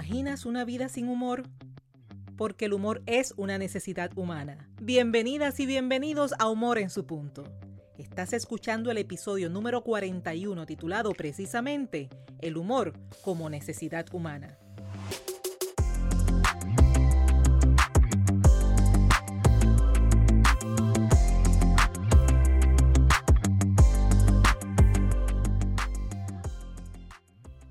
imaginas una vida sin humor? Porque el humor es una necesidad humana. Bienvenidas y bienvenidos a Humor en su punto. Estás escuchando el episodio número 41 titulado precisamente El humor como necesidad humana.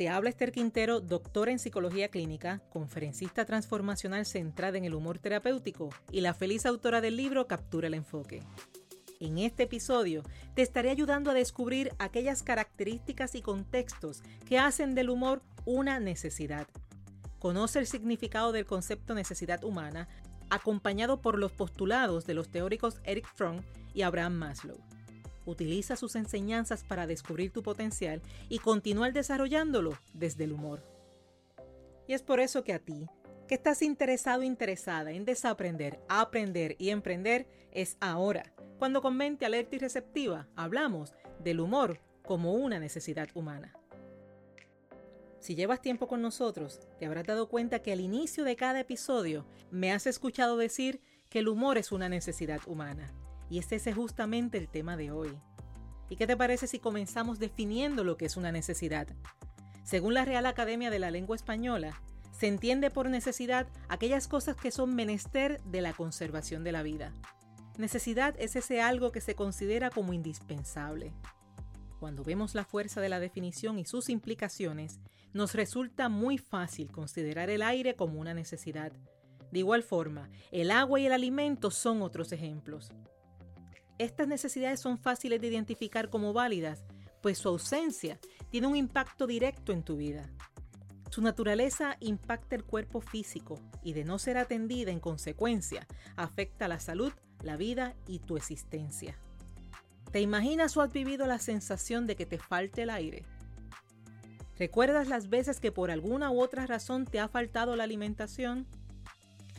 Te habla Esther Quintero, doctora en psicología clínica, conferencista transformacional centrada en el humor terapéutico y la feliz autora del libro Captura el enfoque. En este episodio te estaré ayudando a descubrir aquellas características y contextos que hacen del humor una necesidad. Conoce el significado del concepto necesidad humana, acompañado por los postulados de los teóricos Eric Fromm y Abraham Maslow. Utiliza sus enseñanzas para descubrir tu potencial y continuar desarrollándolo desde el humor. Y es por eso que a ti, que estás interesado interesada en desaprender, aprender y emprender, es ahora cuando con mente alerta y receptiva hablamos del humor como una necesidad humana. Si llevas tiempo con nosotros, te habrás dado cuenta que al inicio de cada episodio me has escuchado decir que el humor es una necesidad humana. Y este es justamente el tema de hoy. ¿Y qué te parece si comenzamos definiendo lo que es una necesidad? Según la Real Academia de la Lengua Española, se entiende por necesidad aquellas cosas que son menester de la conservación de la vida. Necesidad es ese algo que se considera como indispensable. Cuando vemos la fuerza de la definición y sus implicaciones, nos resulta muy fácil considerar el aire como una necesidad. De igual forma, el agua y el alimento son otros ejemplos. Estas necesidades son fáciles de identificar como válidas, pues su ausencia tiene un impacto directo en tu vida. Su naturaleza impacta el cuerpo físico y de no ser atendida en consecuencia afecta la salud, la vida y tu existencia. ¿Te imaginas o has vivido la sensación de que te falte el aire? ¿Recuerdas las veces que por alguna u otra razón te ha faltado la alimentación?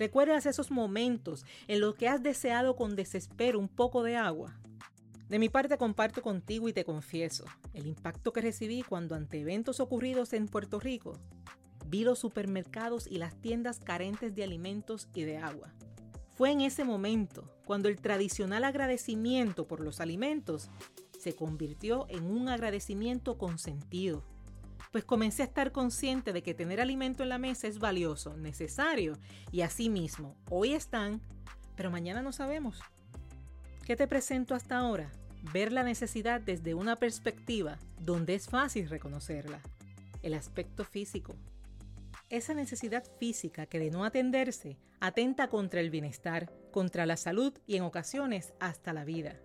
¿Recuerdas esos momentos en los que has deseado con desespero un poco de agua? De mi parte comparto contigo y te confieso el impacto que recibí cuando ante eventos ocurridos en Puerto Rico vi los supermercados y las tiendas carentes de alimentos y de agua. Fue en ese momento cuando el tradicional agradecimiento por los alimentos se convirtió en un agradecimiento con sentido, pues comencé a estar consciente de que tener alimento en la mesa es valioso, necesario y asimismo, hoy están, pero mañana no sabemos. ¿Qué te presento hasta ahora? Ver la necesidad desde una perspectiva donde es fácil reconocerla, el aspecto físico, esa necesidad física que de no atenderse atenta contra el bienestar, contra la salud y en ocasiones hasta la vida.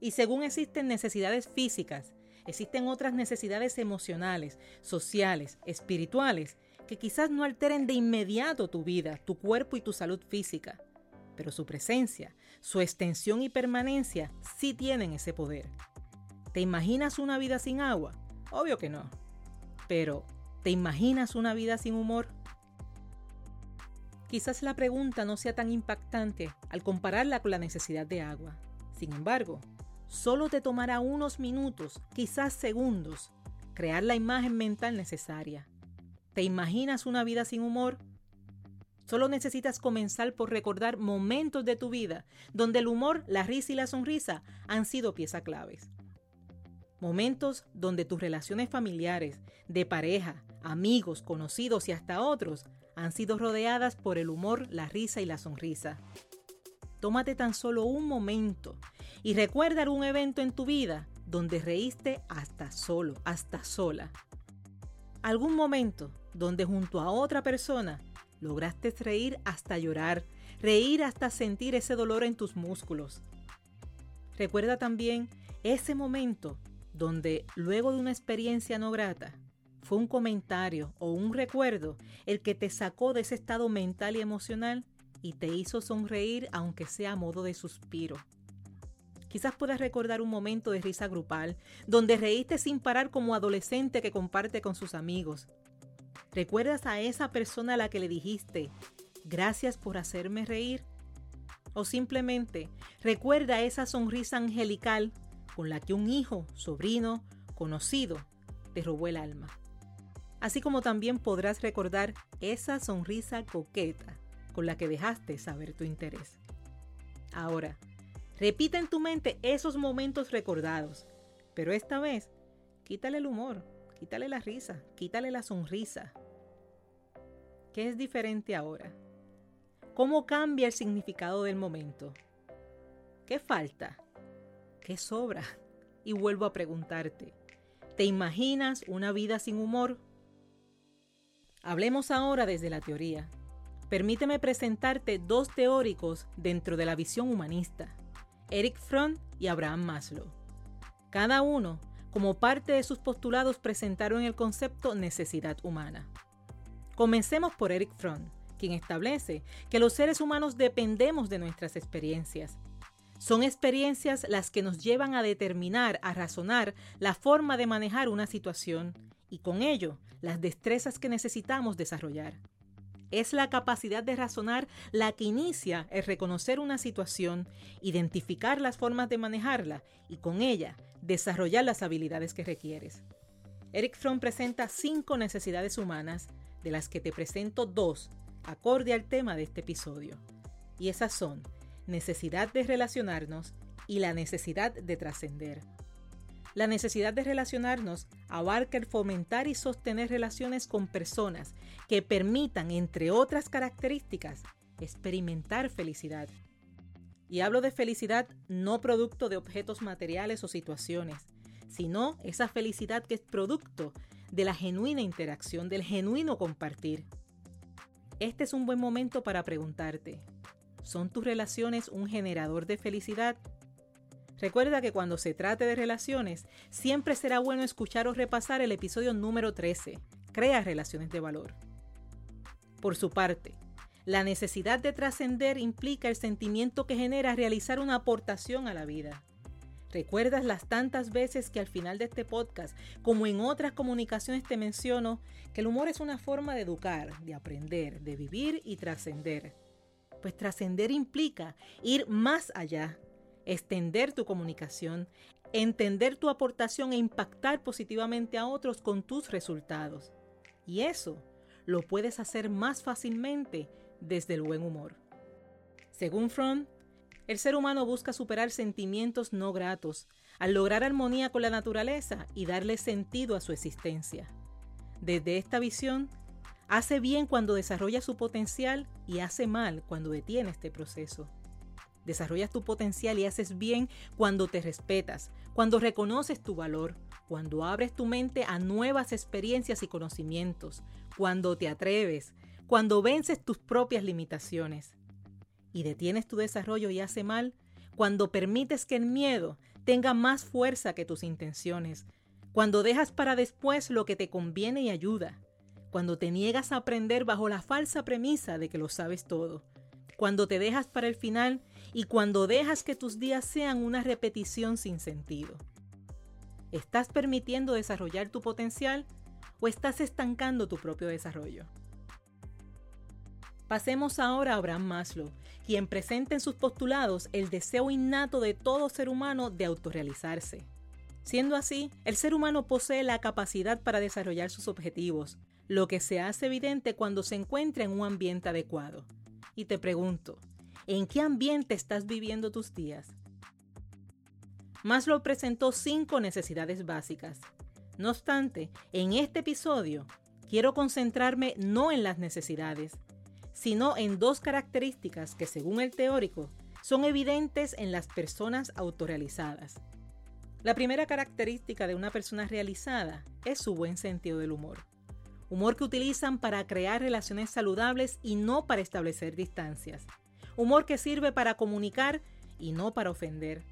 Y según existen necesidades físicas, existen otras necesidades emocionales, sociales, espirituales, que quizás no alteren de inmediato tu vida, tu cuerpo y tu salud física, pero su presencia, su extensión y permanencia sí tienen ese poder. ¿Te imaginas una vida sin agua? Obvio que no. Pero, ¿Te imaginas una vida sin humor? Quizás la pregunta no sea tan impactante al compararla con la necesidad de agua. Sin embargo, solo te tomará unos minutos, quizás segundos, crear la imagen mental necesaria. ¿Te imaginas una vida sin humor? Solo necesitas comenzar por recordar momentos de tu vida donde el humor, la risa y la sonrisa han sido piezas claves. Momentos donde tus relaciones familiares, de pareja, amigos, conocidos y hasta otros han sido rodeadas por el humor, la risa y la sonrisa. Tómate tan solo un momento y recuerda algún evento en tu vida donde reíste hasta solo, hasta sola. Algún momento donde junto a otra persona lograste reír hasta llorar, reír hasta sentir ese dolor en tus músculos. Recuerda también ese momento donde luego de una experiencia no grata, fue un comentario o un recuerdo el que te sacó de ese estado mental y emocional y te hizo sonreír aunque sea a modo de suspiro. Quizás puedas recordar un momento de risa grupal, donde reíste sin parar como adolescente que comparte con sus amigos. ¿Recuerdas a esa persona a la que le dijiste, gracias por hacerme reír? O simplemente recuerda esa sonrisa angelical con la que un hijo, sobrino, conocido te robó el alma. Así como también podrás recordar esa sonrisa coqueta con la que dejaste saber tu interés. Ahora, repita en tu mente esos momentos recordados, pero esta vez quítale el humor, quítale la risa, quítale la sonrisa. ¿Qué es diferente ahora? ¿Cómo cambia el significado del momento? ¿Qué falta? ¿Qué sobra? Y vuelvo a preguntarte, ¿te imaginas una vida sin humor? Hablemos ahora desde la teoría. Permíteme presentarte dos teóricos dentro de la visión humanista, Eric Fromm y Abraham Maslow. Cada uno, como parte de sus postulados, presentaron el concepto necesidad humana. Comencemos por Eric Fromm quien establece que los seres humanos dependemos de nuestras experiencias. Son experiencias las que nos llevan a determinar, a razonar la forma de manejar una situación y con ello las destrezas que necesitamos desarrollar. Es la capacidad de razonar la que inicia el reconocer una situación, identificar las formas de manejarla y con ella desarrollar las habilidades que requieres. Eric Fromm presenta cinco necesidades humanas, de las que te presento dos acorde al tema de este episodio. Y esas son necesidad de relacionarnos y la necesidad de trascender. La necesidad de relacionarnos abarca el fomentar y sostener relaciones con personas que permitan, entre otras características, experimentar felicidad. Y hablo de felicidad no producto de objetos materiales o situaciones, sino esa felicidad que es producto de la genuina interacción, del genuino compartir. Este es un buen momento para preguntarte, ¿son tus relaciones un generador de felicidad? Recuerda que cuando se trate de relaciones, siempre será bueno escuchar o repasar el episodio número 13, Crea relaciones de valor. Por su parte, la necesidad de trascender implica el sentimiento que genera realizar una aportación a la vida. ¿Recuerdas las tantas veces que al final de este podcast, como en otras comunicaciones te menciono, que el humor es una forma de educar, de aprender, de vivir y trascender? Pues trascender implica ir más allá, extender tu comunicación, entender tu aportación e impactar positivamente a otros con tus resultados. Y eso lo puedes hacer más fácilmente desde el buen humor. Según Fromm, el ser humano busca superar sentimientos no gratos, al lograr armonía con la naturaleza y darle sentido a su existencia. Desde esta visión, hace bien cuando desarrolla su potencial y hace mal cuando detiene este proceso. Desarrollas tu potencial y haces bien cuando te respetas, cuando reconoces tu valor, cuando abres tu mente a nuevas experiencias y conocimientos, cuando te atreves, cuando vences tus propias limitaciones y detienes tu desarrollo y hace mal cuando permites que el miedo tenga más fuerza que tus intenciones, cuando dejas para después lo que te conviene y ayuda, cuando te niegas a aprender bajo la falsa premisa de que lo sabes todo, cuando te dejas para el final y cuando dejas que tus días sean una repetición sin sentido. ¿Estás permitiendo desarrollar tu potencial o estás estancando tu propio desarrollo? Pasemos ahora a Abraham Maslow, quien presenta en sus postulados el deseo innato de todo ser humano de autorrealizarse. Siendo así, el ser humano posee la capacidad para desarrollar sus objetivos, lo que se hace evidente cuando se encuentra en un ambiente adecuado. Y te pregunto, ¿en qué ambiente estás viviendo tus días? Maslow presentó cinco necesidades básicas. No obstante, en este episodio quiero concentrarme no en las necesidades, sino en dos características que según el teórico son evidentes en las personas autorrealizadas. La primera característica de una persona realizada es su buen sentido del humor. Humor que utilizan para crear relaciones saludables y no para establecer distancias. Humor que sirve para comunicar y no para ofender.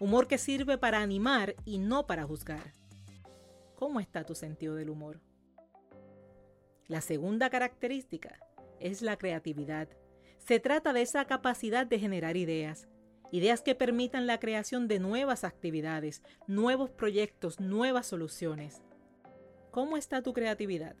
Humor que sirve para animar y no para juzgar. ¿Cómo está tu sentido del humor? La segunda característica es la creatividad. Se trata de esa capacidad de generar ideas. Ideas que permitan la creación de nuevas actividades, nuevos proyectos, nuevas soluciones. ¿Cómo está tu creatividad?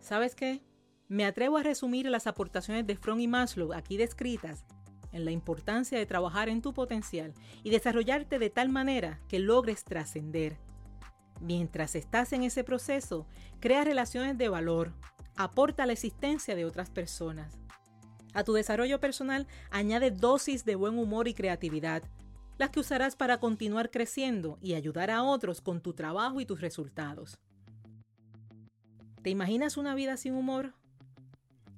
¿Sabes qué? Me atrevo a resumir las aportaciones de Fromm y Maslow aquí descritas en la importancia de trabajar en tu potencial y desarrollarte de tal manera que logres trascender. Mientras estás en ese proceso, crea relaciones de valor, aporta la existencia de otras personas. A tu desarrollo personal añade dosis de buen humor y creatividad, las que usarás para continuar creciendo y ayudar a otros con tu trabajo y tus resultados. ¿Te imaginas una vida sin humor?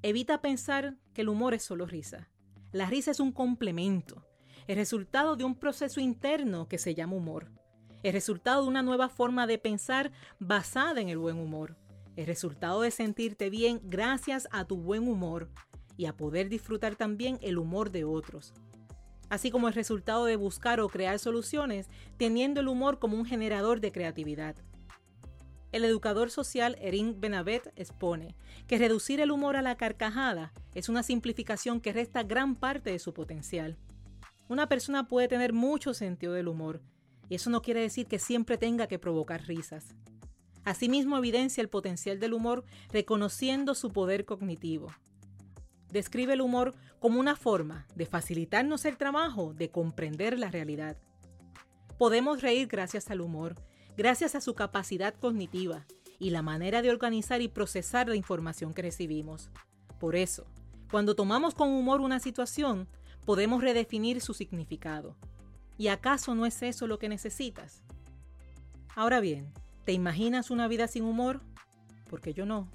Evita pensar que el humor es solo risa. La risa es un complemento, el resultado de un proceso interno que se llama humor, el resultado de una nueva forma de pensar basada en el buen humor, el resultado de sentirte bien gracias a tu buen humor y a poder disfrutar también el humor de otros, así como el resultado de buscar o crear soluciones teniendo el humor como un generador de creatividad. El educador social Erin Benavet expone que reducir el humor a la carcajada es una simplificación que resta gran parte de su potencial. Una persona puede tener mucho sentido del humor, y eso no quiere decir que siempre tenga que provocar risas. Asimismo evidencia el potencial del humor reconociendo su poder cognitivo. Describe el humor como una forma de facilitarnos el trabajo de comprender la realidad. Podemos reír gracias al humor, gracias a su capacidad cognitiva y la manera de organizar y procesar la información que recibimos. Por eso, cuando tomamos con humor una situación, podemos redefinir su significado. ¿Y acaso no es eso lo que necesitas? Ahora bien, ¿te imaginas una vida sin humor? Porque yo no.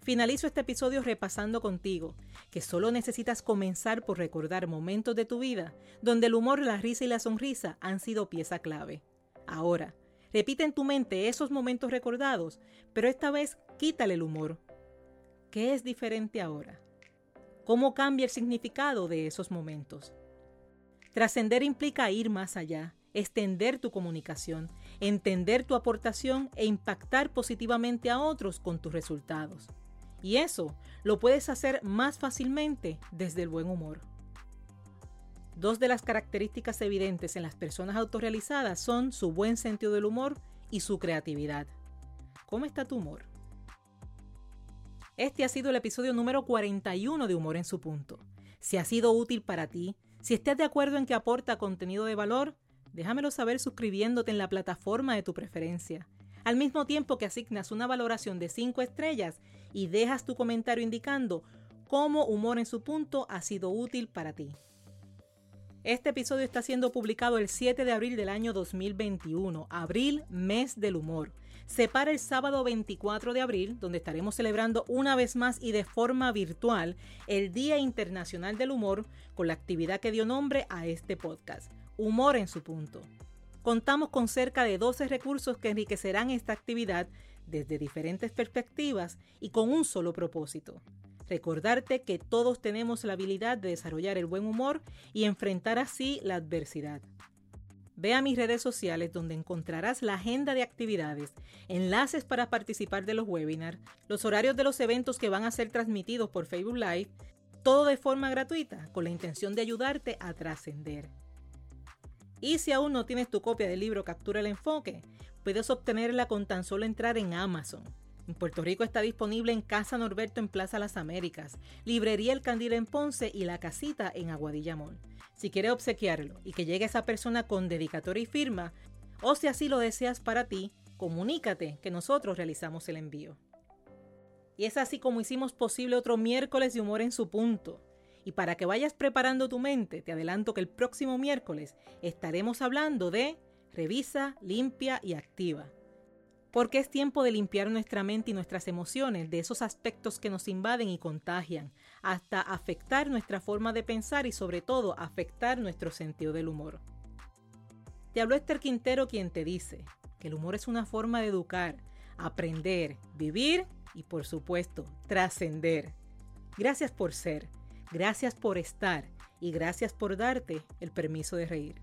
Finalizo este episodio repasando contigo que solo necesitas comenzar por recordar momentos de tu vida donde el humor, la risa y la sonrisa han sido pieza clave. Ahora, repite en tu mente esos momentos recordados, pero esta vez quítale el humor. ¿Qué es diferente ahora? ¿Cómo cambia el significado de esos momentos? Trascender implica ir más allá, extender tu comunicación, entender tu aportación e impactar positivamente a otros con tus resultados. Y eso lo puedes hacer más fácilmente desde el buen humor. Dos de las características evidentes en las personas autorrealizadas son su buen sentido del humor y su creatividad. ¿Cómo está tu humor? Este ha sido el episodio número 41 de Humor en su punto. Si ha sido útil para ti, si estás de acuerdo en que aporta contenido de valor, déjamelo saber suscribiéndote en la plataforma de tu preferencia. Al mismo tiempo que asignas una valoración de 5 estrellas y dejas tu comentario indicando cómo Humor en su punto ha sido útil para ti. Este episodio está siendo publicado el 7 de abril del año 2021, abril, mes del humor. Se para el sábado 24 de abril, donde estaremos celebrando una vez más y de forma virtual el Día Internacional del Humor con la actividad que dio nombre a este podcast, Humor en su punto. Contamos con cerca de 12 recursos que enriquecerán esta actividad desde diferentes perspectivas y con un solo propósito, Recordarte que todos tenemos la habilidad de desarrollar el buen humor y enfrentar así la adversidad. Ve a mis redes sociales donde encontrarás la agenda de actividades, enlaces para participar de los webinars, los horarios de los eventos que van a ser transmitidos por Facebook Live, todo de forma gratuita con la intención de ayudarte a trascender. Y si aún no tienes tu copia del libro Captura el Enfoque, puedes obtenerla con tan solo entrar en Amazon. En Puerto Rico está disponible en Casa Norberto en Plaza Las Américas, Librería El Candil en Ponce y La Casita en Aguadilla Mall. Si quieres obsequiarlo y que llegue esa persona con dedicatoria y firma, o si así lo deseas para ti, comunícate que nosotros realizamos el envío. Y es así como hicimos posible otro miércoles de humor en su punto. Y para que vayas preparando tu mente, te adelanto que el próximo miércoles estaremos hablando de revisa, limpia y activa porque es tiempo de limpiar nuestra mente y nuestras emociones de esos aspectos que nos invaden y contagian, hasta afectar nuestra forma de pensar y sobre todo afectar nuestro sentido del humor. Te habló Esther Quintero quien te dice que el humor es una forma de educar, aprender, vivir y por supuesto trascender. Gracias por ser, gracias por estar y gracias por darte el permiso de reír.